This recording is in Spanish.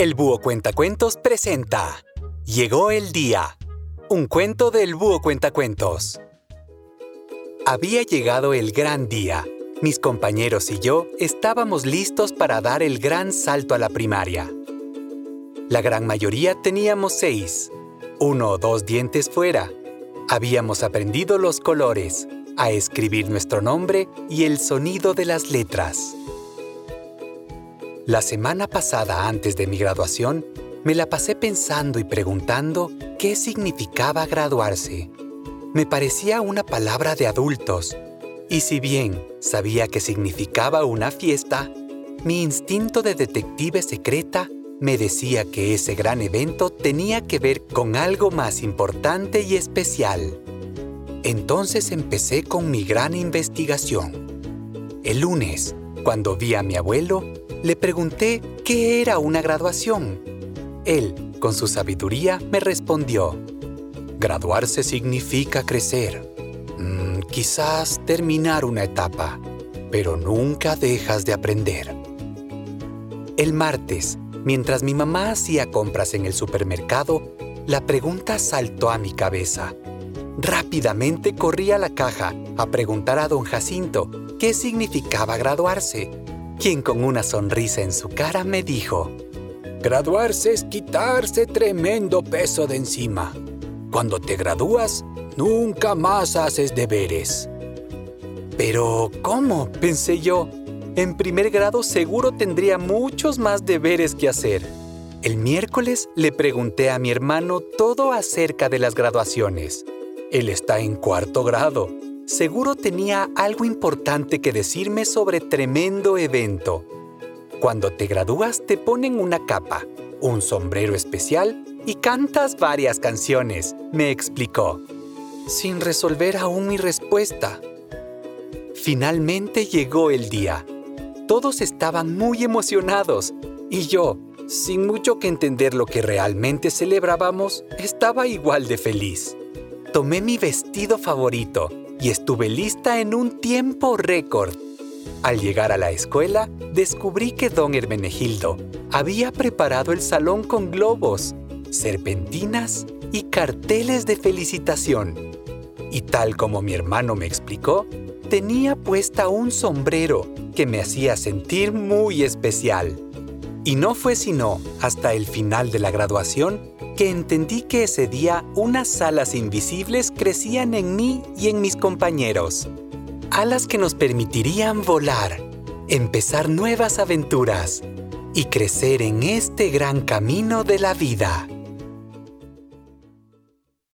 El Búho Cuentacuentos presenta Llegó el día. Un cuento del Búho Cuentacuentos. Había llegado el gran día. Mis compañeros y yo estábamos listos para dar el gran salto a la primaria. La gran mayoría teníamos seis, uno o dos dientes fuera. Habíamos aprendido los colores, a escribir nuestro nombre y el sonido de las letras. La semana pasada antes de mi graduación, me la pasé pensando y preguntando qué significaba graduarse. Me parecía una palabra de adultos, y si bien sabía que significaba una fiesta, mi instinto de detective secreta me decía que ese gran evento tenía que ver con algo más importante y especial. Entonces empecé con mi gran investigación. El lunes, cuando vi a mi abuelo, le pregunté qué era una graduación. Él, con su sabiduría, me respondió, Graduarse significa crecer. Mm, quizás terminar una etapa, pero nunca dejas de aprender. El martes, mientras mi mamá hacía compras en el supermercado, la pregunta saltó a mi cabeza. Rápidamente corrí a la caja a preguntar a don Jacinto qué significaba graduarse quien con una sonrisa en su cara me dijo, Graduarse es quitarse tremendo peso de encima. Cuando te gradúas, nunca más haces deberes. Pero, ¿cómo? pensé yo. En primer grado seguro tendría muchos más deberes que hacer. El miércoles le pregunté a mi hermano todo acerca de las graduaciones. Él está en cuarto grado seguro tenía algo importante que decirme sobre tremendo evento. Cuando te gradúas te ponen una capa, un sombrero especial y cantas varias canciones, me explicó, sin resolver aún mi respuesta. Finalmente llegó el día. Todos estaban muy emocionados y yo, sin mucho que entender lo que realmente celebrábamos, estaba igual de feliz. Tomé mi vestido favorito, y estuve lista en un tiempo récord. Al llegar a la escuela, descubrí que don Hermenegildo había preparado el salón con globos, serpentinas y carteles de felicitación. Y tal como mi hermano me explicó, tenía puesta un sombrero que me hacía sentir muy especial. Y no fue sino hasta el final de la graduación que entendí que ese día unas alas invisibles crecían en mí y en mis compañeros. Alas que nos permitirían volar, empezar nuevas aventuras y crecer en este gran camino de la vida.